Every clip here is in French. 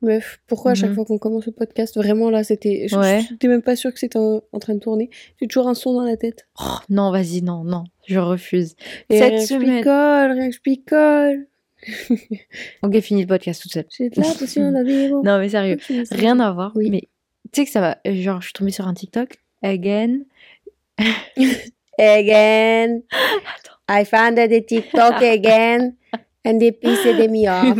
Meuf, pourquoi à chaque Mhm. fois qu'on commence le podcast, vraiment là, c'était. je- Ouais. N'étais même pas sûre que c'était en, en train de tourner. J'ai toujours un son dans la tête. Oh, non, vas-y, non, non, je refuse. Et Cette rien que je semaine. picole, rien que je picole. Ok, fini le podcast toute seule. J'ai de la potion bon. Non, mais sérieux, rien à voir. Oui. Mais tu sais que ça va. Genre, je suis tombée sur un TikTok. Again. Again. I found the TikTok again. And they pissed me off.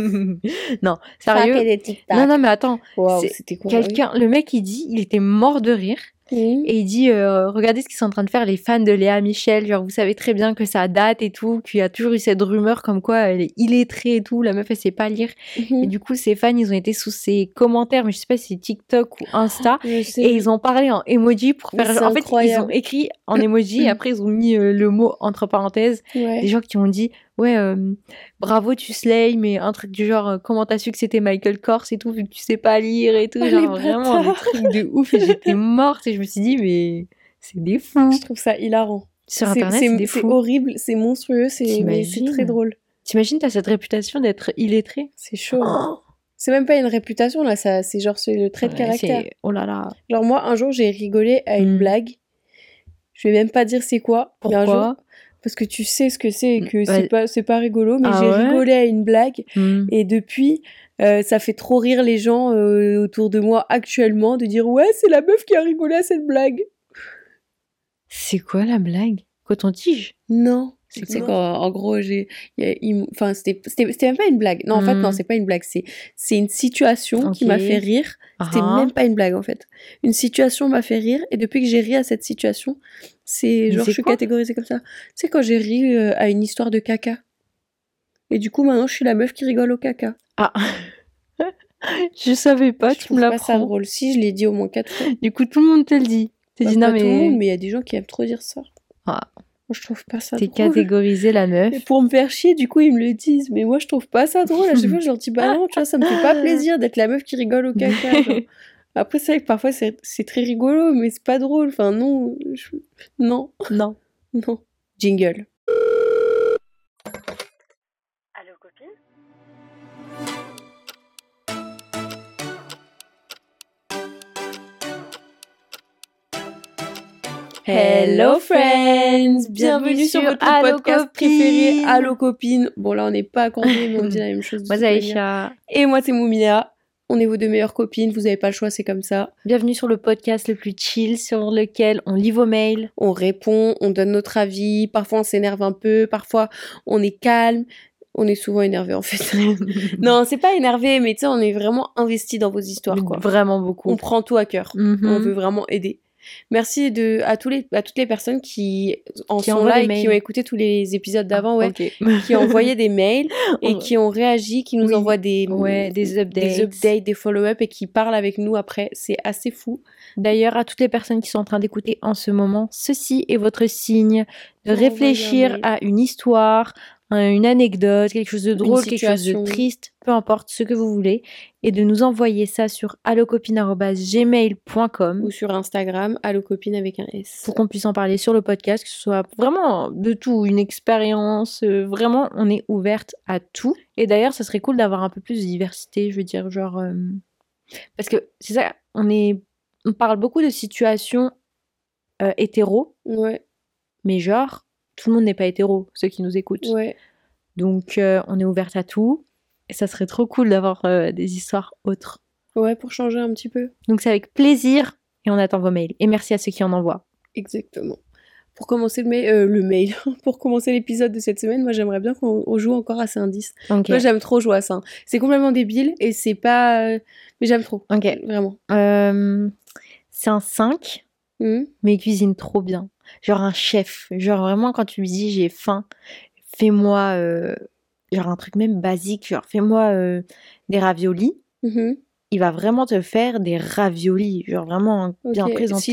non, sérieux. TikTok. Non, non, mais attends. Wow, Quelqu'un, le mec, il dit, il était mort de rire. Et il dit, euh, regardez ce qu'ils sont en train de faire les fans de Léa Michel. Genre, vous savez très bien que ça date et tout, qu'il y a toujours eu cette rumeur comme quoi elle est illettrée et tout. La meuf, elle sait pas lire. Mhm. Et du coup, ses fans, ils ont été sous ses commentaires, mais je sais pas si c'est TikTok ou Insta. Sais. Et ils ont parlé en emoji pour faire. En fait, ils ont écrit en emoji et après ils ont mis euh, le mot entre parenthèses. Ouais. Des gens qui ont dit ouais euh, bravo tu slay mais un truc du genre euh, comment t'as su que c'était Michael Kors et tout vu que tu sais pas lire et tout Oh, genre vraiment des trucs de ouf et j'étais morte et je me suis dit mais c'est des fous Je trouve ça hilarant. sur internet c'est des c'est fous horrible, c'est monstrueux, c'est très drôle. t'imagines t'as cette réputation d'être illettré C'est chaud. hein. C'est même pas une réputation là, ça, c'est genre c'est le trait de caractère. oh là là Genre moi un jour j'ai rigolé à une Mm. blague. Je vais même pas dire c'est quoi. mais un jour- pourquoi parce que tu sais ce que c'est et que Mm, c'est ouais. pas c'est pas rigolo, mais Ah j'ai ouais? rigolé à une blague Hmm. et depuis euh, ça fait trop rire les gens euh, autour de moi actuellement de dire ouais c'est la meuf qui a rigolé à cette blague. c'est quoi la blague? Coton-tige? Non. C'est C'est quoi quand, en gros, j'ai, enfin, c'était, même pas une blague. Non, en fait, non, c'est pas une blague. C'est, c'est une situation qui m'a fait rire. C'était Ah. même pas une blague, en fait. Une situation m'a fait rire, et depuis que j'ai ri à cette situation, c'est, genre, je suis catégorisée comme ça. C'est quand j'ai ri euh, à une histoire de caca. Et du coup, maintenant, je suis la meuf qui rigole au caca. ah je savais pas je tu me pas ça l'apprends drôle. Si, je l'ai dit au moins quatre fois. Du coup, tout le monde te le dit. T'es dit non, pas mais, tout le monde, mais il y a des gens qui aiment trop dire ça. Ah. Je trouve pas ça t'es drôle. catégorisée la meuf. Et pour me faire chier, du coup, ils me le disent. Mais moi, je trouve pas ça drôle. À chaque fois, je leur dis, bah non, tu vois, ça me fait pas plaisir d'être la meuf qui rigole au caca. genre. Après, c'est vrai que parfois, c'est c'est très rigolo, mais c'est pas drôle. Enfin, non. je- Non, non. non. Jingle. Hello friends Bienvenue sur votre Allo podcast Copine. préféré, Allo Copine. Bon, là, on n'est pas accordés, mais on dit la même chose. Moi, c'est. Aïcha. Et moi, c'est Moumina. On est vos deux meilleures copines. Vous avez pas le choix, c'est comme ça. Bienvenue sur le podcast le plus chill sur lequel on lit vos mails. on répond, on donne notre avis, parfois on s'énerve un peu, parfois on est calme, on est souvent énervé en fait. non, c'est pas énervé, mais tu sais, on est vraiment investi dans vos histoires quoi. Vraiment beaucoup. On prend tout à cœur, Mhm. on veut vraiment aider. Merci de, à, tous les, à toutes les personnes qui en Qui sont là et qui ont écouté tous les épisodes d'avant, ouais, Ok. qui ont envoyé des mails et qui ont réagi, qui nous Oui. envoient des, Ouais, des updates. des updates, des follow-up et qui parlent avec nous après. C'est assez fou. D'ailleurs, à toutes les personnes qui sont en train d'écouter en ce moment, ceci est votre signe de réfléchir à une histoire, une anecdote, quelque chose de drôle, quelque chose de triste, peu importe ce que vous voulez, et de nous envoyer ça sur allocopine.gmail.com Ou sur Instagram, allo copine avec un S. pour qu'on puisse en parler sur le podcast, que ce soit vraiment de tout, une expérience, euh, vraiment, on est ouverte à tout. Et d'ailleurs, ça serait cool d'avoir un peu plus de diversité, je veux dire, genre... euh, Parce que c'est ça, on, est... on parle beaucoup de situations euh, hétéro, Ouais, mais genre, tout le monde n'est pas hétéro, ceux qui nous écoutent. ouais. Donc, euh, on est ouverte à tout. Et ça serait trop cool d'avoir euh, des histoires autres. Ouais, pour changer un petit peu. Donc, c'est avec plaisir et on attend vos mails. Et merci à ceux qui en envoient. Exactement. Pour commencer le, mail, euh, le mail, pour commencer l'épisode de cette semaine, moi j'aimerais bien qu'on on joue encore à ces indices. Ok. Moi j'aime trop jouer à ça. C'est complètement débile et c'est pas. Mais j'aime trop. Ok. Vraiment. C'est un 5, Mhm. mais il cuisine trop bien. Genre un chef. Genre vraiment, quand tu lui dis j'ai faim, fais-moi. euh, genre un truc même basique. Genre fais-moi euh, des raviolis. Mhm. Il va vraiment te faire des raviolis. Genre vraiment bien Ok. Si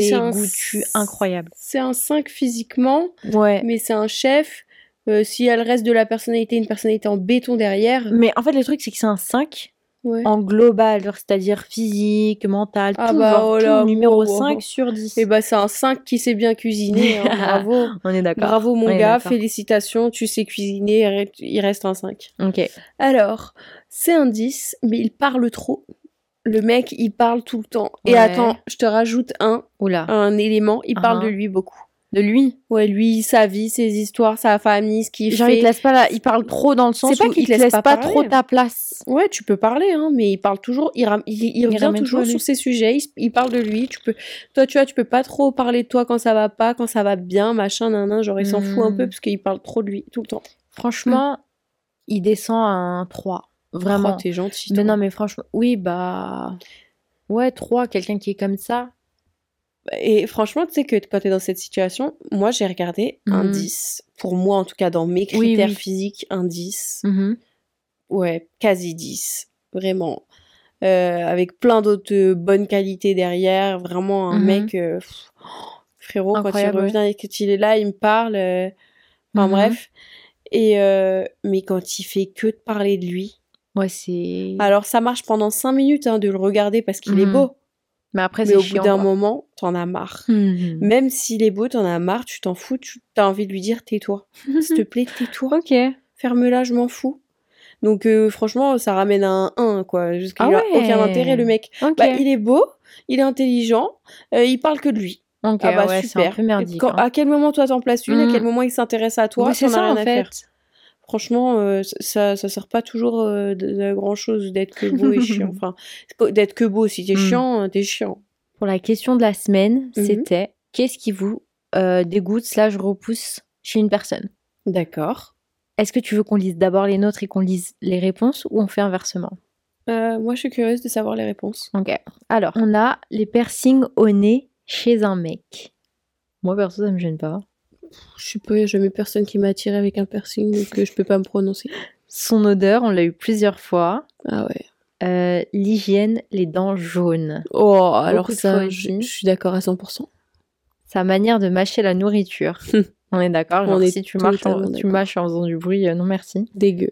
s- incroyable. C'est un 5 physiquement, Ouais. mais c'est un chef. Euh, S'il y a le reste de la personnalité, une personnalité en béton derrière. Mais en fait, le truc, c'est que c'est un 5 Ouais. en global, c'est-à-dire physique, mental, Ah tout, bah, genre, oh tout, numéro wow, 5 wow. sur 10. Et bah c'est un 5 qui sait bien cuisiner. hein, bravo. On est d'accord. Bravo mon On gars, félicitations, tu sais cuisiner, il reste un 5. Ok. Alors, c'est un 10, mais il parle trop. le mec, il parle tout le temps. Et attends, je te rajoute un, Oula. un élément, il parle de lui beaucoup. De lui Ouais, lui, sa vie, ses histoires, sa famille, ce qu'il Genre, il fait. te laisse pas là. Il parle trop dans le sens pas où qu'il il te laisse pas pas, trop ta place. Ouais, tu peux parler, hein, mais il parle toujours, il, ram- il, il revient toujours sur ses sujets, il, parle de lui, tu peux, toi, tu vois, tu peux pas trop parler de toi quand ça va pas, quand ça va bien, machin, nan, nan, genre, il s'en fout un peu Mm. parce qu'il parle trop de lui, tout le temps. Franchement, il descend à un 3. Vraiment. Oh, t'es gentil. mais non, mais franchement, oui, bah. Ouais, 3, quelqu'un qui est comme ça. Et franchement, tu sais que quand t'es dans cette situation, moi, j'ai regardé un Mhm. 10. Pour moi, en tout cas, dans mes critères oui. physiques, un 10. Mhm. Ouais, quasi 10. Vraiment. Euh, avec plein d'autres euh, bonnes qualités derrière. Vraiment un Mhm. mec. euh, pff, oh, frérot, Incroyable, quand il revient et qu'il est là, il me parle. euh, Enfin bref. Et mais quand il fait que de parler de lui. Ouais, c'est. Alors ça marche pendant 5 minutes hein, de le regarder parce qu'il est beau. Mais après, Mais au chiant. bout d'un moment, t'en as marre. Mhm. Même s'il est beau, t'en as marre, tu t'en fous, tu as envie de lui dire tais-toi. S'il te plaît, tais-toi. ok. Ferme-la, je m'en fous. Donc euh, franchement, ça ramène à un 1, quoi. Jusqu'à Ah ouais. aucun intérêt, le mec. Bah, il est beau, il est intelligent, euh, il parle que de lui. Ok, ah bah ouais, super. un peu merdique. Quand- hein. à quel moment toi t'en places une, à Mm. quel moment il s'intéresse à toi, Ouais, c'est ça, rien en à fait. faire. Franchement, euh, ça, ça sert pas toujours euh, de, de grand chose d'être que beau et chiant. Enfin, d'être que beau, si t'es Mm. chiant, euh, t'es chiant. Pour la question de la semaine, Mhm. c'était qu'est-ce qui vous euh, dégoûte slash repousse chez une personne? D'accord. Est-ce que tu veux qu'on lise d'abord les nôtres et qu'on lise les réponses ou on fait inversement? Euh, moi, je suis curieuse de savoir les réponses. Ok. Alors, on a les piercings au nez chez un mec. Moi, perso, ça me gêne pas. Je sais pas, y a jamais personne qui m'a attiré avec un piercing, donc euh, je peux pas me prononcer. Son odeur, on l'a eu plusieurs fois. Ah ouais. Euh, L'hygiène, les dents jaunes. Oh, alors ça, je, suis d'accord à 100%. Sa manière de mâcher la nourriture. on est d'accord Si tu, marches en- tu mâches en faisant du bruit, euh, non merci. Dégueu.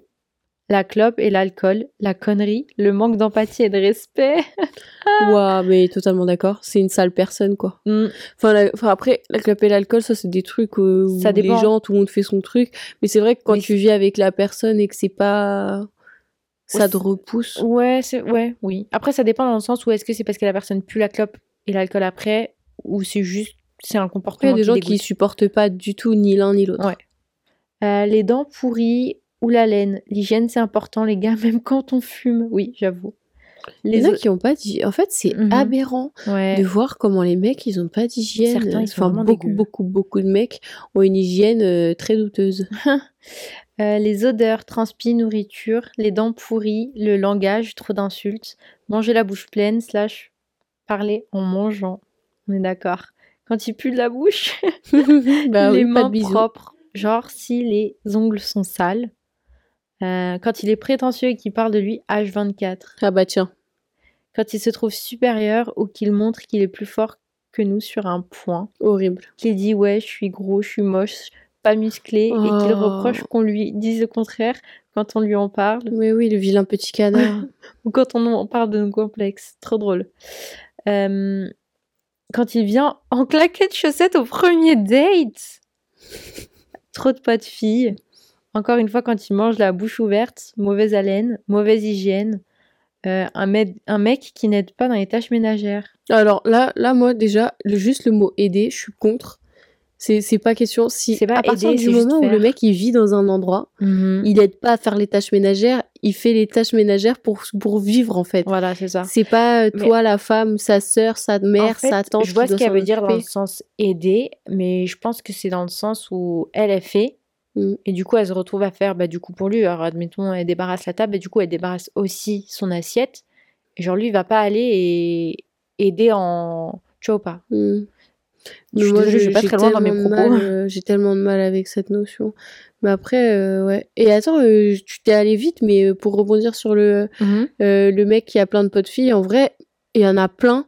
La clope et l'alcool, la connerie, le manque d'empathie et de respect. Ouah, mais totalement d'accord. C'est une sale personne, quoi. Mm. Enfin, la- enfin, après, la clope et l'alcool, ça, c'est des trucs euh, où Ça les gens, tout le monde fait son truc. Mais c'est vrai que quand Mais tu vis avec la personne et que c'est pas. Ça te repousse. Ouais, c'est ouais, oui. Après, ça dépend dans le sens où est-ce que c'est parce que la personne pue la clope et l'alcool après, ou c'est juste c'est un Après, il y comportement a des gens qui dégoûte. supportent pas du tout ni l'un ni l'autre. Ouais. Euh, les dents pourries ou la laine. L'hygiène, c'est important, les gars, même quand on fume. Oui, j'avoue. Les autres- qui ont pas d'hygiène. En fait, c'est Mhm. aberrant Ouais. de voir comment les mecs, ils ont pas d'hygiène. Certains, ils sont Enfin, beaucoup, dégueux. beaucoup, beaucoup de mecs ont une hygiène euh, très douteuse. Euh, les odeurs, transpi, nourriture, les dents pourries, le langage, trop d'insultes, manger la bouche pleine, slash parler en mangeant. On est d'accord. Quand il pue de la bouche, bah les oui, mains propres, genre si les ongles sont sales. Euh, quand il est prétentieux et qu'il parle de lui H24. Ah bah tiens. Quand il se trouve supérieur ou qu'il montre qu'il est plus fort que nous sur un point. Horrible. Qu'il dit ouais, je suis gros, je suis moche, pas musclé et qu'il Oh. reproche qu'on lui dise le contraire quand on lui en parle Oui, oui, le vilain petit canard. ou quand on en parle de nos complexes. Trop drôle. Euh, quand il vient en claquette chaussettes au premier date. Trop de pas de filles. Encore une fois, quand il mange la bouche ouverte, mauvaise haleine, mauvaise hygiène. Euh, un, mec- un mec qui n'aide pas dans les tâches ménagères. Alors là, là, moi, déjà, le, juste le mot aider, je suis contre. C'est pas question. Si, C'est pas à partir aider, du moment où le mec, il vit dans un endroit, il aide pas à faire les tâches ménagères, il fait les tâches ménagères pour, pour vivre, en fait. Voilà, c'est ça. C'est pas euh, Mais- toi, la femme, sa sœur, sa mère, En fait, sa tante. je vois ce qu'elle veut dire dans le sens aider, mais je pense que c'est dans le sens où elle est fait. Mm. Et du coup, elle se retrouve à faire, bah, du coup, pour lui, alors admettons, elle débarrasse la table, et du coup, elle débarrasse aussi son assiette. Et genre, lui, il va pas aller et aider en. Tu vois ou pas? Hmm. Je moi, désolée, je vais pas très loin dans mes propos. euh, j'ai tellement de mal avec cette notion. Mais après, euh, ouais. Et attends, euh, tu t'es allé vite, mais pour rebondir sur le, Mhm. euh, le mec qui a plein de potes filles, en vrai, il y en a plein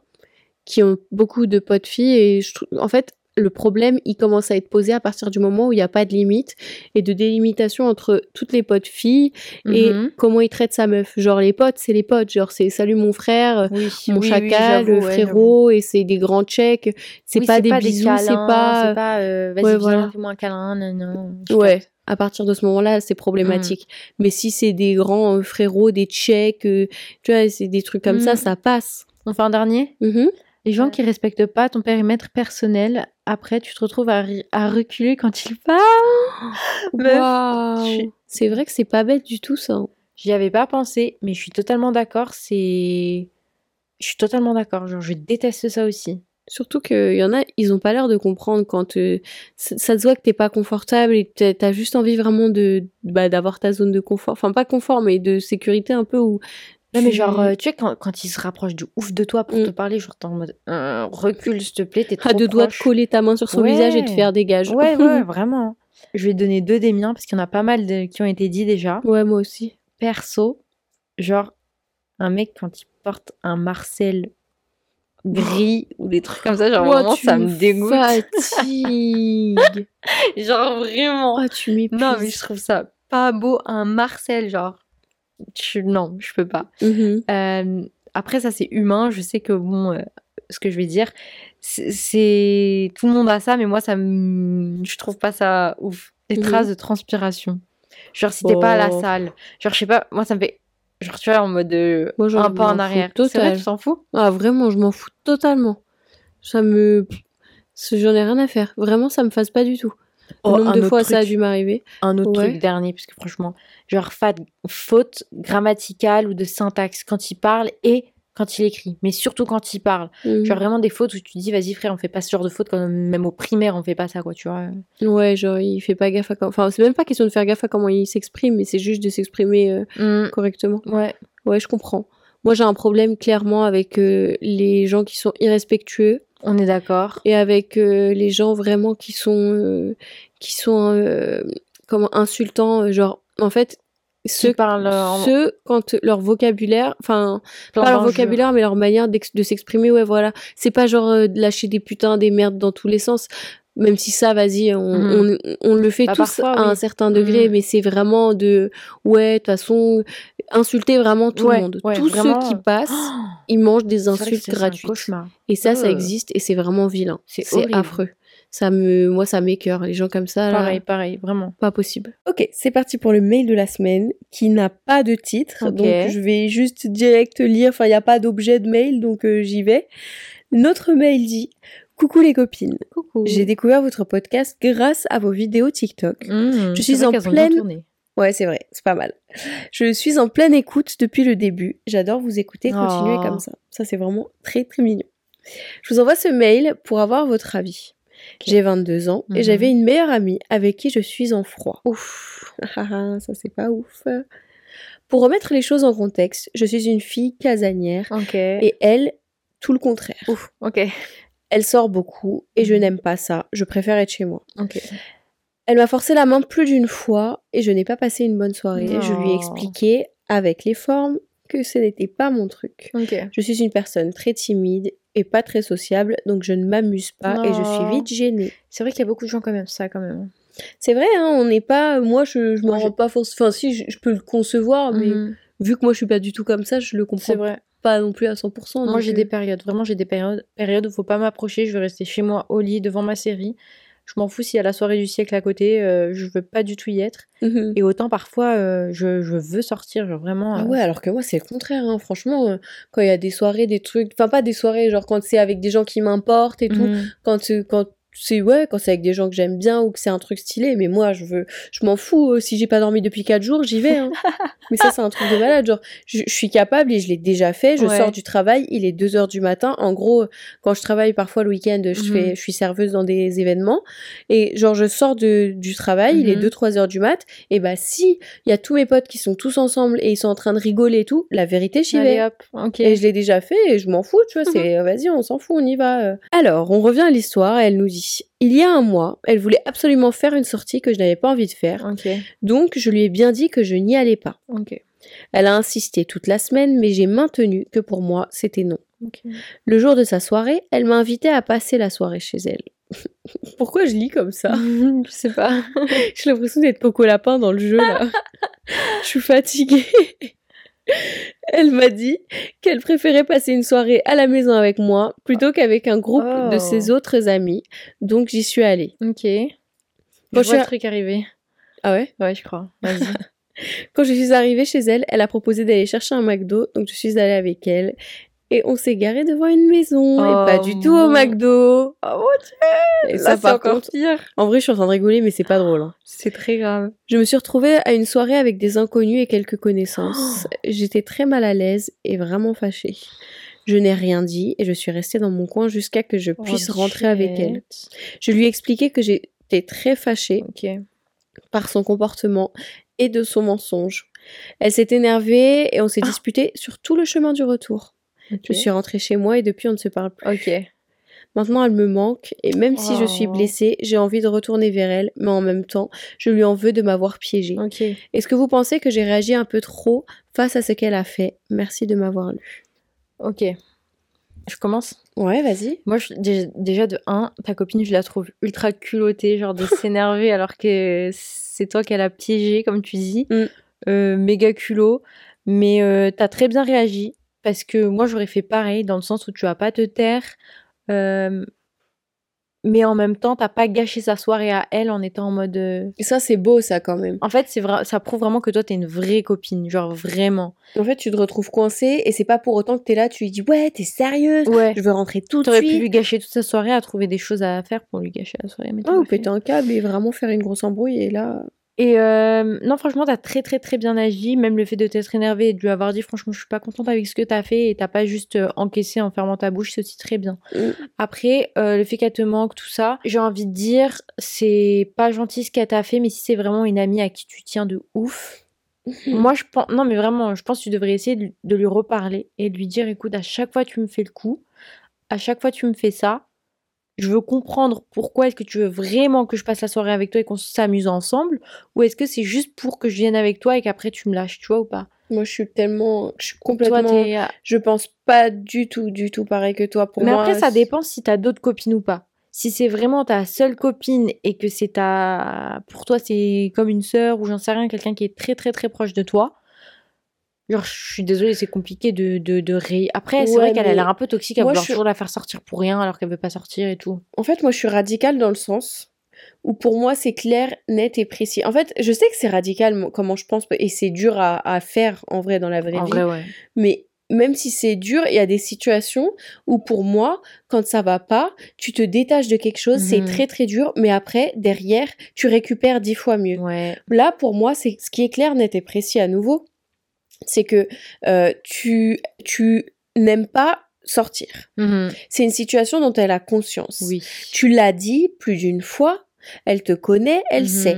qui ont beaucoup de potes filles. Et je trouve, en fait, le problème, il commence à être posé à partir du moment où il n'y a pas de limite et de délimitation entre toutes les potes filles et Mhm. comment il traite sa meuf. Genre, les potes, c'est les potes. Genre, c'est salut mon frère, Oui, mon oui, chacal, ouais, frérot, et c'est des grands checks. C'est pas des bisous, c'est pas. c'est pas, euh, vas-y, Ouais, voilà. fais-moi un câlin, non, non. Ouais. à partir de ce moment-là, c'est problématique. Mais si c'est des grands euh, frérots, des tchèques, euh, tu vois, c'est des trucs comme ça, Mm. ça passe. On fait un dernier? Mhm. Les gens qui respectent pas ton périmètre personnel, après tu te retrouves à, reculer quand ils parlent. Suis- C'est vrai que c'est pas bête du tout ça. J'y avais pas pensé, mais je suis totalement d'accord. C'est. Je suis totalement d'accord. Genre, je déteste ça aussi. Surtout qu'il y en a, ils ont pas l'air de comprendre quand euh, ça, ça se voit que t'es pas confortable et t'as juste envie vraiment de bah, d'avoir ta zone de confort. Enfin, pas confort, mais de sécurité un peu où. Non, mais genre, euh, tu sais, quand, quand ils se rapprochent de ouf de toi pour Mm. te parler, genre, t'es en mode euh, recule, s'il te plaît, t'es trop à deux doigts de proche. coller ta main sur son Ouais. visage et de faire dégage. Ouais, ouais, vraiment. Je vais donner deux des miens parce qu'il y en a pas mal de- qui ont été dits déjà. ouais, moi aussi. Perso, genre, un mec, quand il porte un Marcel gris ou des trucs comme ça, genre, vraiment, tu ça me dégoûte. fatigues. genre, vraiment. oh, tu m'épuises. Non, mais je trouve ça pas beau, un Marcel, genre. Je- Non, je peux pas. Mhm. Euh, après, ça, c'est humain. Je sais que, bon, euh, ce que je vais dire, c'est-. Tout le monde a ça, mais moi, ça. Je trouve pas ça ouf. Des Mhm. traces de transpiration. Genre, si t'es pas à la Oh. salle. Genre, je sais pas, moi, ça me fait. Genre, tu vois, en mode. euh, Moi, j'en un pas en arrière. C'est vrai, tu t'en fous? Ah, vraiment, je m'en fous totalement. Ça me. J'en ai rien à faire. Vraiment, ça me fasse pas du tout. Oh, Le nombre de fois, ça a dû m'arriver. Un autre Ouais. truc dernier, parce que franchement, genre, faute grammaticale ou de syntaxe quand il parle et quand il écrit. Mais surtout quand il parle. Mhm. Genre vraiment des fautes où tu te dis, vas-y frère, on fait pas ce genre de fautes, quand même au primaire, on fait pas ça, quoi, tu vois. Ouais, genre, il fait pas gaffe à comment. Enfin, c'est même pas question de faire gaffe à comment il s'exprime, mais c'est juste de s'exprimer euh, correctement. Ouais. Ouais, je comprends. Moi, j'ai un problème clairement avec euh, les gens qui sont irrespectueux On est d'accord. et avec euh, les gens vraiment qui sont euh, qui sont euh, comment insultants. euh, Genre, en fait, Ceux parlent en ceux quand leur vocabulaire, enfin, pas leur vocabulaire, mais leur manière de s'exprimer, ouais, voilà. C'est pas genre euh, lâcher des putains, des merdes dans tous les sens. Même si ça, vas-y, on, Mhm. on, on le fait Bah, tous parfois, à oui. un certain degré, Mhm. mais c'est vraiment de, ouais, de toute façon, insulter vraiment tout Ouais, le monde. ouais, Tous vraiment, ceux qui euh, passent, Oh, ils mangent des insultes ça, c'est un gratuites. cauchemar. Et ça, ça existe et c'est vraiment vilain. C'est affreux. Ça me, moi, ça m'écœure. Les gens comme ça, là, Pareil, pareil, vraiment. pas possible. Ok, c'est parti pour le mail de la semaine qui n'a pas de titre. Donc je vais juste direct lire. Enfin, il n'y a pas d'objet de mail, donc euh, j'y vais. Notre mail dit Coucou les copines. Coucou. J'ai découvert votre podcast grâce à vos vidéos TikTok. Mmh, Je suis en pleine-. Ouais, c'est vrai, c'est pas mal. Je suis en pleine écoute depuis le début. J'adore vous écouter, continuez Oh. comme ça. Ça, c'est vraiment très très mignon. Je vous envoie ce mail pour avoir votre avis. J'ai 22 ans et Mhm. j'avais une meilleure amie avec qui je suis en froid. Ouf. Ah, ah, ça c'est pas ouf. Pour remettre les choses en contexte, je suis une fille casanière Ok. et elle, tout le contraire. Ouf. Ok. Elle sort beaucoup et je Mhm. n'aime pas ça. Je préfère être chez moi. Elle m'a forcé la main plus d'une fois et je n'ai pas passé une bonne soirée. Je lui ai expliqué avec les formes que ce n'était pas mon truc. Je suis une personne très timide et pas très sociable, donc je ne m'amuse pas et je suis vite gênée. C'est vrai qu'il y a beaucoup de gens quand même ça quand même. C'est vrai, hein, on n'est pas. Moi, je, je m'en rends pas forcément. Enfin, si, je, je peux le concevoir, mais Mhm. vu que moi, je suis pas du tout comme ça, je le C'est comprends vrai. Pas non plus à 100%. Moi, j'ai euh, des périodes. Vraiment, j'ai des périodes, périodes où faut pas m'approcher. Je veux rester chez moi au lit devant ma série. Je m'en fous s'il y a la soirée du siècle à côté. euh, je veux pas du tout y être. mhm. Et autant parfois, euh, je, je veux sortir. Genre vraiment. Ah ouais, alors que moi, c'est le contraire. hein. Franchement, quand il y a des soirées, des trucs. Enfin, pas des soirées, genre quand c'est avec des gens qui m'importent et tout. mhm. Quand, quand c'est ouais, quand c'est avec des gens que j'aime bien ou que c'est un truc stylé. Mais moi, je veux, je m'en fous. euh, si j'ai pas dormi depuis 4 jours, j'y vais. hein. mais ça, c'est un truc de malade. Genre, je, je suis capable et je l'ai déjà fait. Je Ouais. sors du travail, il est 2 heures du matin. En gros, quand je travaille parfois le week-end, je Mhm. fais, je suis serveuse dans des événements. Et genre, je sors de, du travail, il est Mhm. 2-3 heures du mat. Et bah, si il y a tous mes potes qui sont tous ensemble et ils sont en train de rigoler et tout, la vérité, j'y vais. Hop. Et je l'ai déjà fait et je m'en fous, tu vois, c'est vas-y, on s'en fout, on y va. euh. Alors, on revient à l'histoire, elle nous dit Il y a un mois, elle voulait absolument faire une sortie que je n'avais pas envie de faire, donc je lui ai bien dit que je n'y allais pas. Elle a insisté toute la semaine, mais j'ai maintenu que pour moi, c'était non. Le jour de sa soirée, elle m'a invité à passer la soirée chez elle. Pourquoi je lis comme ça? Je sais pas. J'ai l'impression d'être Coco Lapin dans le jeu là. Je suis fatiguée. Elle m'a dit qu'elle préférait passer une soirée à la maison avec moi plutôt qu'avec un groupe de Oh. ses autres amis. Donc j'y suis allée. Ok. Quand je je vois suis- le truc arriver. Ah ouais? Ouais, je crois. Vas-y. Quand je suis arrivée chez elle, elle a proposé d'aller chercher un McDo, donc je suis allée avec elle. Et on s'est garé devant une maison, et pas Oh, du tout au McDo. Oh mon dieu Et Là, ça, c'est encore contre, pire. en vrai, je suis en train de rigoler, mais c'est pas drôle. hein. C'est très grave. Je me suis retrouvée à une soirée avec des inconnus et quelques connaissances. J'étais très mal à l'aise et vraiment fâchée. Je n'ai rien dit et je suis restée dans mon coin jusqu'à que je puisse Oh, rentrer avec elle. Je lui ai expliqué que j'étais très fâchée par son comportement et de son mensonge. Elle s'est énervée et on s'est disputé sur tout le chemin du retour. Je suis rentrée chez moi et depuis on ne se parle plus. Ok. Maintenant elle me manque et même si je suis Oh. blessée, j'ai envie de retourner vers elle, mais en même temps, je lui en veux de m'avoir piégée. Ok. Est-ce que vous pensez que j'ai réagi un peu trop face à ce qu'elle a fait? Merci de m'avoir lu. Ok. Je commence? Ouais, vas-y. Moi, je- déjà de 1, ta copine, je la trouve ultra culottée, genre de s'énerver alors que c'est toi qu'elle a piégé, comme tu dis. Mm. Euh, méga culot. Mais euh, t'as très bien réagi parce que moi, j'aurais fait pareil dans le sens où tu vas pas te taire. euh, mais en même temps, t'as pas gâché sa soirée à elle en étant en mode. euh, Et ça, c'est beau, ça, quand même. En fait, c'est vrai, ça prouve vraiment que toi, t'es une vraie copine, genre vraiment. En fait, tu te retrouves coincée et c'est pas pour autant que t'es là, tu lui dis Ouais, t'es sérieuse Ouais. Je veux rentrer tout de T'aurais pu suite. lui gâcher toute sa soirée à trouver des choses à faire pour lui gâcher la soirée. Mais Ah, ou péter un câble et vraiment faire une grosse embrouille et là. Et euh, non, franchement, t'as très très très bien agi. Même le fait de t'être énervé et de lui avoir dit, franchement, je suis pas contente avec ce que t'as fait et t'as pas juste euh, encaissé en fermant ta bouche, c'est aussi très bien. Mm. Après, euh, le fait qu'elle te manque, tout ça, j'ai envie de dire, c'est pas gentil ce qu'elle t'a fait, mais si c'est vraiment une amie à qui tu tiens de ouf, moi je pense, non mais vraiment, je pense que tu devrais essayer de, de lui reparler et de lui dire, écoute, à chaque fois tu me fais le coup, à chaque fois tu me fais ça, je veux comprendre pourquoi est-ce que tu veux vraiment que je passe la soirée avec toi et qu'on s'amuse ensemble, ou est-ce que c'est juste pour que je vienne avec toi et qu'après tu me lâches, tu vois ou pas? Moi, je suis tellement. Je suis Toi, complètement. t'es- Je pense pas du tout, du tout pareil que toi. Pour Mais moi, après, ça dépend si t'as d'autres copines ou pas. Si c'est vraiment ta seule copine et que c'est ta. Pour toi, c'est comme une sœur ou j'en sais rien, quelqu'un qui est très très très proche de toi. Genre, je suis désolée, c'est compliqué de, de, de ré... Après, c'est Ouais, vrai qu'elle a l'air un peu toxique à vouloir je suis- toujours la faire sortir pour rien alors qu'elle veut pas sortir et tout. En fait, moi, je suis radicale dans le sens où pour moi, c'est clair, net et précis. En fait, je sais que c'est radical comment je pense et c'est dur à, à faire en vrai dans la vraie En vie. vrai, ouais. Mais même si c'est dur, il y a des situations où pour moi, quand ça va pas, tu te détaches de quelque chose, c'est Mhm. très très dur, mais après, derrière, tu récupères dix fois mieux. Ouais. Là, pour moi, c'est ce qui est clair, net et précis à nouveau, c'est que euh, tu, tu n'aimes pas sortir. Mhm. C'est une situation dont elle a conscience. Oui. Tu l'as dit plus d'une fois, elle te connaît, elle Mhm. sait.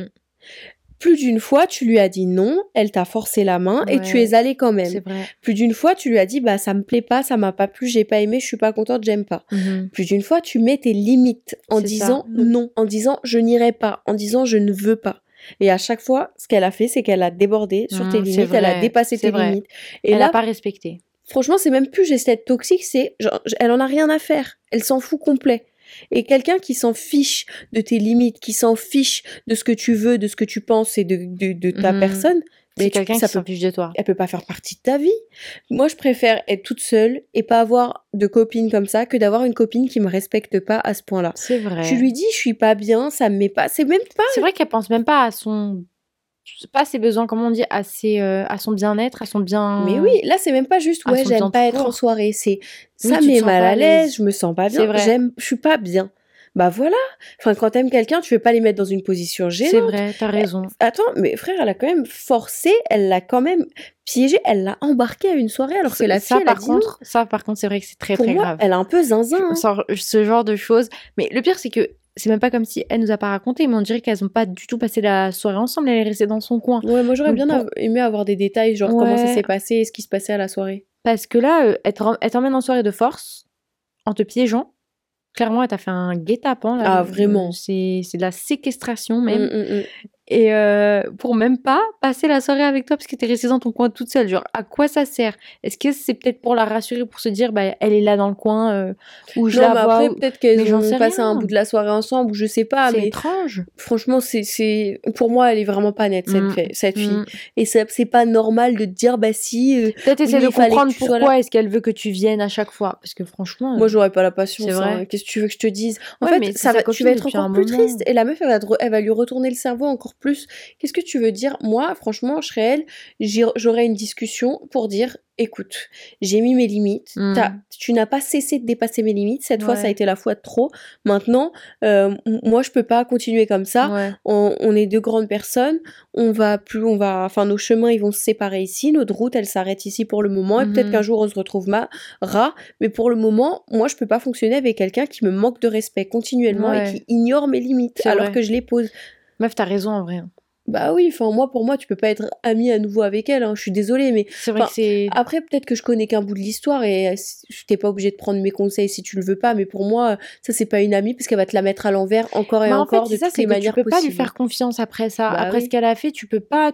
Plus d'une fois, tu lui as dit non, elle t'a forcé la main et tu es allé quand même. vrai. Plus d'une fois, tu lui as dit bah ça me plaît pas, ça m'a pas plu, j'ai pas aimé, je suis pas contente, j'aime pas. Mhm. Plus d'une fois, tu mets tes limites en ça. disant non, en disant je n'irai pas, en disant je ne veux pas. Et à chaque fois, ce qu'elle a fait, c'est qu'elle a débordé sur Mhm, tes limites, elle a dépassé tes vrai. limites. Et Elle là, a pas respecté. franchement, c'est même plus geste d'être toxique, c'est elle en a rien à faire. Elle s'en fout complet. Et quelqu'un qui s'en fiche de tes limites, qui s'en fiche de ce que tu veux, de ce que tu penses et de, de, de ta Mhm. personne, C'est quelqu'un qui s'en fiche de toi. elle peut pas faire partie de ta vie. Moi, je préfère être toute seule et pas avoir de copine comme ça que d'avoir une copine qui me respecte pas à ce point-là. C'est vrai. Tu lui dis, je suis pas bien, ça me met pas. C'est même pas. C'est vrai qu'elle pense même pas à son. Pas ses besoins, comment on dit, à, ses, euh, à son bien-être, à son bien. Mais oui, là, c'est même pas juste, ouais, j'aime pas être en soirée. C'est, Oui, ça met sens mal à l'aise, je me sens pas C'est bien, vrai. j'aime, je suis pas bien. Bah voilà. Enfin, quand t'aimes quelqu'un, tu veux pas les mettre dans une position C'est gênante. vrai, t'as raison. Attends, mais frère, elle a quand même forcé, elle l'a quand même piégé, elle l'a embarqué à une soirée alors que la ça, fille, elle a par dit non. contre, ça, par contre, c'est vrai que c'est très Pour très moi, grave. elle a un peu zinzin. hein. Ce- genre de choses. Mais le pire, c'est que c'est même pas comme si elle nous a pas raconté, mais on dirait qu'elles ont pas du tout passé la soirée ensemble. Elle est restée dans son coin. Ouais, moi j'aurais bien pour- aimé avoir des détails, genre comment ça s'est passé et ce qui se passait à la soirée. Parce que là, euh, elle t'emmène en soirée de force, en te piégeant. Clairement, elle t'a fait un guet-apens. là. Ah, vraiment. C'est c'est de la séquestration même. Mm, mm, mm. Et euh, pour même pas passer la soirée avec toi parce que t'es restée dans ton coin toute seule. Genre, à quoi ça sert? Est-ce que c'est peut-être pour la rassurer, pour se dire, bah, elle est là dans le coin, euh, où je Non, la vois après, ou- peut-être qu'elles ont passé un bout de la soirée ensemble, ou je sais pas, C'est étrange. franchement, c'est, c'est, pour moi, elle est vraiment pas nette, cette, Mm. fille- cette fille. Mm. Et c'est pas normal de te dire, bah si, euh, Peut-être essayer de comprendre pourquoi est-ce qu'elle veut que tu viennes à chaque fois. Parce que franchement, moi euh, j'aurais pas la patience. C'est vrai. hein. Qu'est-ce que tu veux que je te dise? En Ouais, fait, ça va, tu vas être encore plus moment. triste. Et la meuf, elle va, elle lui retourner le cerveau encore plus. Qu'est-ce que tu veux dire? Moi, franchement, je serais elle, j'aurais une discussion pour dire écoute, j'ai mis mes limites, Mm. tu n'as pas cessé de dépasser mes limites, cette fois ça a été la fois de trop, maintenant, euh, moi je peux pas continuer comme ça, Ouais. on, on est deux grandes personnes, on va plus, on va, enfin nos chemins ils vont se séparer ici, notre route elle s'arrête ici pour le moment, et peut-être Mhm. qu'un jour on se retrouve ma rat, mais pour le moment, moi je peux pas fonctionner avec quelqu'un qui me manque de respect continuellement Ouais. et qui ignore mes limites alors vrai. que je les pose. Meuf, t'as raison en vrai. hein. Bah oui, enfin moi pour moi tu peux pas être amie à nouveau avec elle, hein, je suis désolée, mais C'est vrai que c'est. après, peut-être que je connais qu'un bout de l'histoire et euh, t'es pas obligé de prendre mes conseils si tu le veux pas, mais pour moi, euh, ça c'est pas une amie parce qu'elle va te la mettre à l'envers encore et Mais en encore fait, c'est de ça, toutes les que tu manières peux pas lui faire confiance après ça. Bah après oui. ce qu'elle a fait, tu peux pas.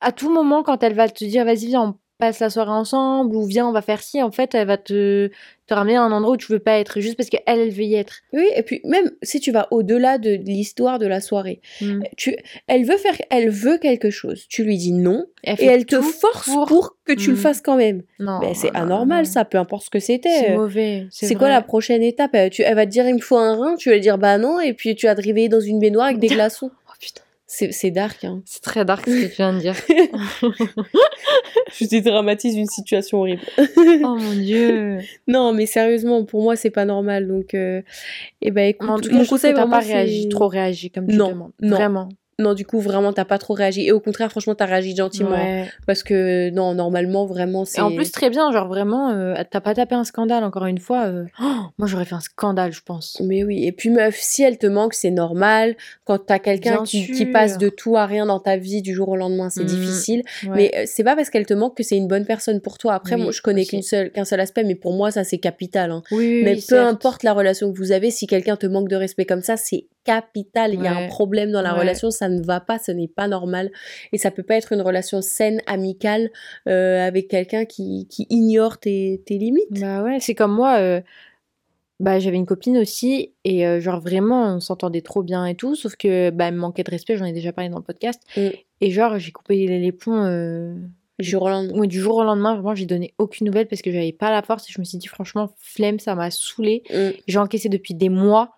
À tout moment, quand elle va te dire, vas-y, viens, on passe la soirée ensemble, ou viens, on va faire ci, en fait, elle va te, te ramener à un endroit où tu veux pas être, juste parce qu'elle, elle veut y être. Oui, et puis même si tu vas au-delà de l'histoire de la soirée, Mm. tu, elle veut faire, elle veut quelque chose, tu lui dis non Elle et elle te force pour- pour, que tu le Mm. fasses quand même. Non. Ben, c'est anormal non. ça, peu importe ce que c'était. C'est mauvais. C'est quoi la prochaine étape? Euh, tu, Elle va te dire il me faut un rein, tu vas lui dire bah non, et puis tu vas te réveiller dans une baignoire avec des glaçons. Oh putain. C'est dark, hein. C'est très dark ce que tu viens de dire. Je dédramatise une situation horrible. oh mon dieu. non, mais sérieusement, pour moi, c'est pas normal. Donc, euh, eh ben, écoute, En tout cas, mon conseil vraiment, pas réagi, trop réagi comme tu Non, demandes. non. Vraiment. Non, du coup, vraiment, t'as pas trop réagi. Et au contraire, franchement, t'as réagi gentiment. Ouais. Parce que, non, normalement, vraiment, c'est. Et en plus, très bien, genre vraiment, euh, t'as pas tapé un scandale, encore une fois. euh, oh, moi, j'aurais fait un scandale, je pense. Mais oui, et puis meuf, si elle te manque, c'est normal. Quand t'as quelqu'un qui, passe de tout à rien dans ta vie du jour au lendemain, c'est Mhm. difficile. Ouais. Mais euh, c'est pas parce qu'elle te manque que c'est une bonne personne pour toi. Après, Oui, moi, je connais aussi. qu'une seule, qu'un seul aspect, mais pour moi, ça, c'est capital. hein. oui, oui, Mais oui, peu certes. importe la relation que vous avez, si quelqu'un te manque de respect comme ça, c'est capital. Il y a un problème dans la Ouais. relation, ça ne va pas, ce n'est pas normal. Et ça peut pas être une relation saine, amicale, euh, avec quelqu'un qui, qui ignore tes, tes limites. Bah ouais, c'est comme moi. euh, bah, j'avais une copine aussi, et euh, genre vraiment, on s'entendait trop bien et tout, sauf que bah, elle me manquait de respect, j'en ai déjà parlé dans le podcast. Mm. Et genre, j'ai coupé les, les ponts. Du jour au lendemain. ouais, du jour au lendemain, vraiment, j'ai donné aucune nouvelle parce que j'avais pas la force et je me suis dit, franchement, flemme, ça m'a saoulée. Mm. J'ai encaissé depuis des mois.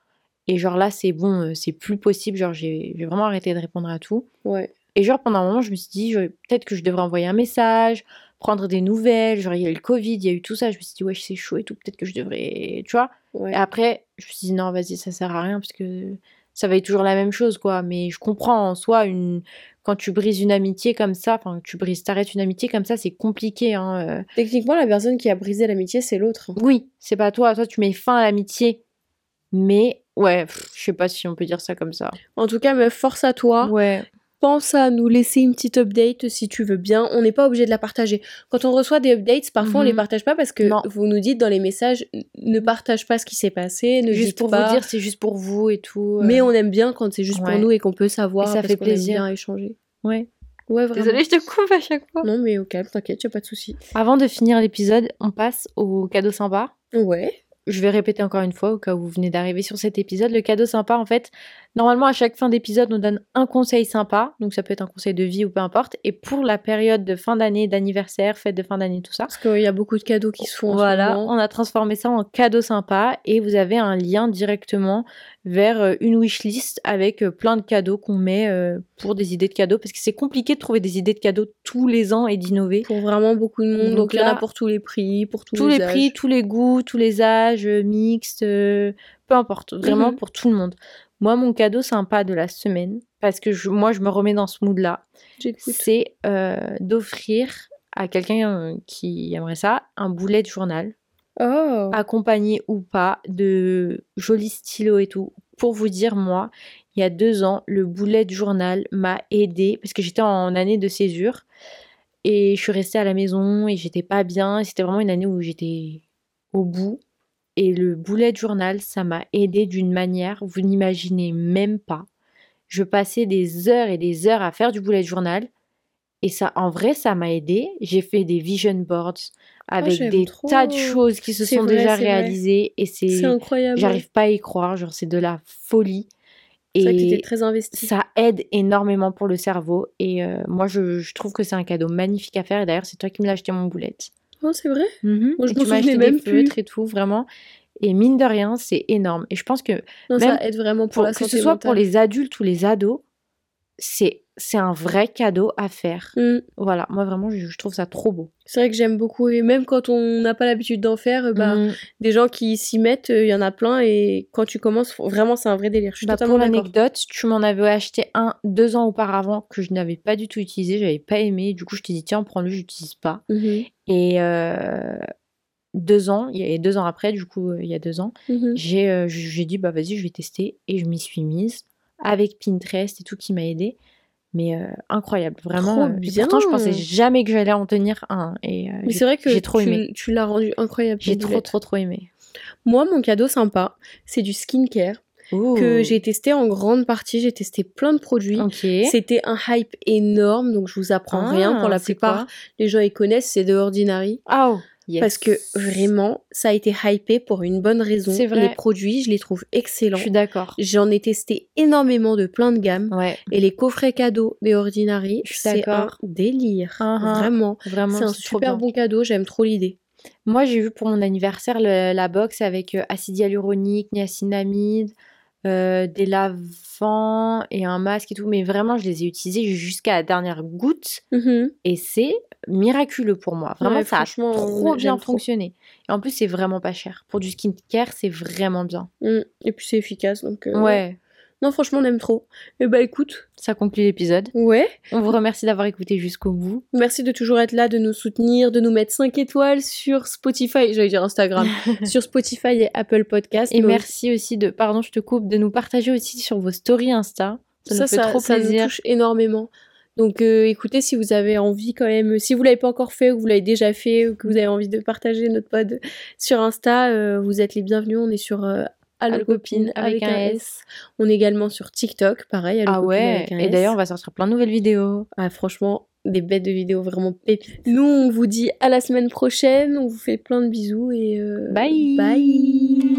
Et genre là, c'est bon, euh, c'est plus possible. Genre, j'ai vraiment arrêté de répondre à tout. Ouais. Et genre, pendant un moment, je me suis dit, peut-être que je devrais envoyer un message, prendre des nouvelles. Genre, il y a eu le Covid, il y a eu tout ça. Je me suis dit, ouais, c'est chaud et tout. Peut-être que je devrais. Tu vois Ouais. Et après, je me suis dit, non, vas-y, ça sert à rien parce que ça va être toujours la même chose, quoi. Mais je comprends en soi, une... quand tu brises une amitié comme ça, enfin, tu brises, t'arrêtes une amitié comme ça, c'est compliqué, hein. euh. Techniquement, la personne qui a brisé l'amitié, c'est l'autre. Oui, c'est pas toi. Toi, tu mets fin à l'amitié. Mais, ouais, je sais pas si on peut dire ça comme ça. En tout cas, meuf, force à toi. Ouais. Pense à nous laisser une petite update si tu veux bien. On n'est pas obligé de la partager. Quand on reçoit des updates, parfois on les Mhm. partage pas parce que Non. vous nous dites dans les messages ne partage pas ce qui s'est passé, ne Juste pour pas. vous dire, c'est juste pour vous et tout. euh. Mais on aime bien quand c'est juste pour nous et qu'on peut savoir. Et ça parce fait aime plaisir. bien échanger. Ouais. Ouais, vraiment. Désolée, je te coupe à chaque fois. Non, mais au calme, t'inquiète, y a pas de souci. Avant de finir l'épisode, on passe au cadeau sympa. Ouais. Je vais répéter encore une fois au cas où vous venez d'arriver sur cet épisode. Le cadeau sympa, en fait, normalement à chaque fin d'épisode, on donne un conseil sympa. Donc ça peut être un conseil de vie ou peu importe. Et pour la période de fin d'année, d'anniversaire, fête de fin d'année, tout ça. Parce qu'il y a beaucoup de cadeaux qui se font. en ce Voilà, on a transformé ça en cadeau sympa et vous avez un lien directement vers euh, une wishlist avec euh, plein de cadeaux qu'on met euh, pour des idées de cadeaux parce que c'est compliqué de trouver des idées de cadeaux tous les ans et d'innover. Pour vraiment beaucoup de monde. Donc il y en a là, pour tous les prix, pour tous, tous les, les, prix, tous les goûts, tous les âges, euh, mixtes, euh, peu importe, vraiment Mhm. pour tout le monde. Moi, mon cadeau sympa de la semaine, parce que je- moi, je me remets dans ce mood-là, c'est euh, d'offrir à quelqu'un euh, qui aimerait ça un boulet de journal, Oh. accompagné ou pas de jolis stylos et tout. Pour vous dire, moi, il y a deux ans, le boulet de journal m'a aidé parce que j'étais en année de césure et je suis restée à la maison et j'étais pas bien. C'était vraiment une année où j'étais au bout. Et le boulet de journal, ça m'a aidé d'une manière, vous n'imaginez même pas. Je passais des heures et des heures à faire du boulet de journal. Et ça, en vrai, ça m'a aidé. J'ai fait des vision boards avec j'aime des trop. tas de choses qui se sont vrai, déjà vrai. réalisées. Et C'est incroyable. j'arrive pas à y croire. Genre, c'est de la folie. Et très investi. ça aide énormément pour le cerveau. Et euh, moi, je, je trouve que c'est un cadeau magnifique à faire. Et d'ailleurs, c'est toi qui me l'as acheté mon boulette. Oh, c'est vrai? Mhm. Moi, je Et m'en souvenais même des plus. et tout, vraiment. Et mine de rien, c'est énorme. Et je pense que Non, Même ça aide vraiment pour pour- la que santé ce soit pour les adultes ou les ados, c'est c'est un vrai cadeau à faire. Mm. Voilà, moi vraiment, je, je trouve ça trop beau. C'est vrai que j'aime beaucoup. Et même quand on n'a pas l'habitude d'en faire, euh, bah, Mm. des gens qui s'y mettent, euh, il y en a plein. Et quand tu commences, vraiment, c'est un vrai délire. Je suis Bah, totalement pour l'anecdote, tu m'en avais acheté un deux ans auparavant que je n'avais pas du tout utilisé, j'avais pas aimé. Du coup, je t'ai dit tiens, prends-le, j'utilise pas. Mhm. Et euh, deux ans, et deux ans après, du coup, il y a deux ans, Mhm. j'ai euh, j'ai dit bah vas-y, je vais tester et je m'y suis mise avec Pinterest et tout qui m'a aidé. Mais euh, incroyable, vraiment. Trop euh, bien. pourtant, je pensais jamais que j'allais en tenir un. Et euh, Mais c'est vrai que j'ai trop tu, aimé. tu l'as rendu incroyable. J'ai trop, trop, trop aimé. Moi, mon cadeau sympa, c'est du skincare que j'ai testé en grande partie. J'ai testé plein de produits. C'était un hype énorme, donc je vous apprends rien. Pour Ah, la plupart, les gens ils connaissent, c'est The Ordinary. Ah, oh, yes. Parce que vraiment, ça a été hypé pour une bonne raison. C'est vrai. Les produits, je les trouve excellents. Je suis d'accord. J'en ai testé énormément de plein de gammes. Ouais, Et les coffrets cadeaux des Ordinary, c'est un délire. Uh-huh. Vraiment. vraiment. C'est un super bon cadeau, j'aime trop l'idée. Moi, j'ai eu pour mon anniversaire le- la box avec euh, acide hyaluronique, niacinamide, euh, des lavants et un masque et tout. Mais vraiment, je les ai utilisés jusqu'à la dernière goutte Mhm. et c'est miraculeux pour moi. Vraiment, Ouais, ça a trop euh, bien trop. fonctionné. Et en plus, c'est vraiment pas cher. Pour du skincare, c'est vraiment bien. Mm. Et puis c'est efficace, donc... euh, Ouais, Non, franchement, on aime trop. Et bah écoute, ça conclut l'épisode. ouais. On vous remercie d'avoir écouté jusqu'au bout. Merci de toujours être là, de nous soutenir, de nous mettre 5 étoiles sur Spotify, j'allais dire Instagram, sur Spotify et Apple Podcast. Et merci aussi de, pardon, je te coupe, de nous partager aussi sur vos stories Insta. Ça, ça, nous fait ça, trop ça nous touche énormément. Donc euh, écoutez, si vous avez envie quand même, si vous l'avez pas encore fait ou vous l'avez déjà fait ou que vous avez envie de partager notre pod sur Insta, euh, vous êtes les bienvenus. On est sur euh, Allo Allo Copine Copine avec, avec un S. On est également sur TikTok, pareil. Ah ouais, avec un et d'ailleurs, on va sortir plein de nouvelles vidéos. Ah, franchement, des bêtes de vidéos vraiment pépites. Nous, on vous dit à la semaine prochaine. On vous fait plein de bisous et euh, Bye. Bye.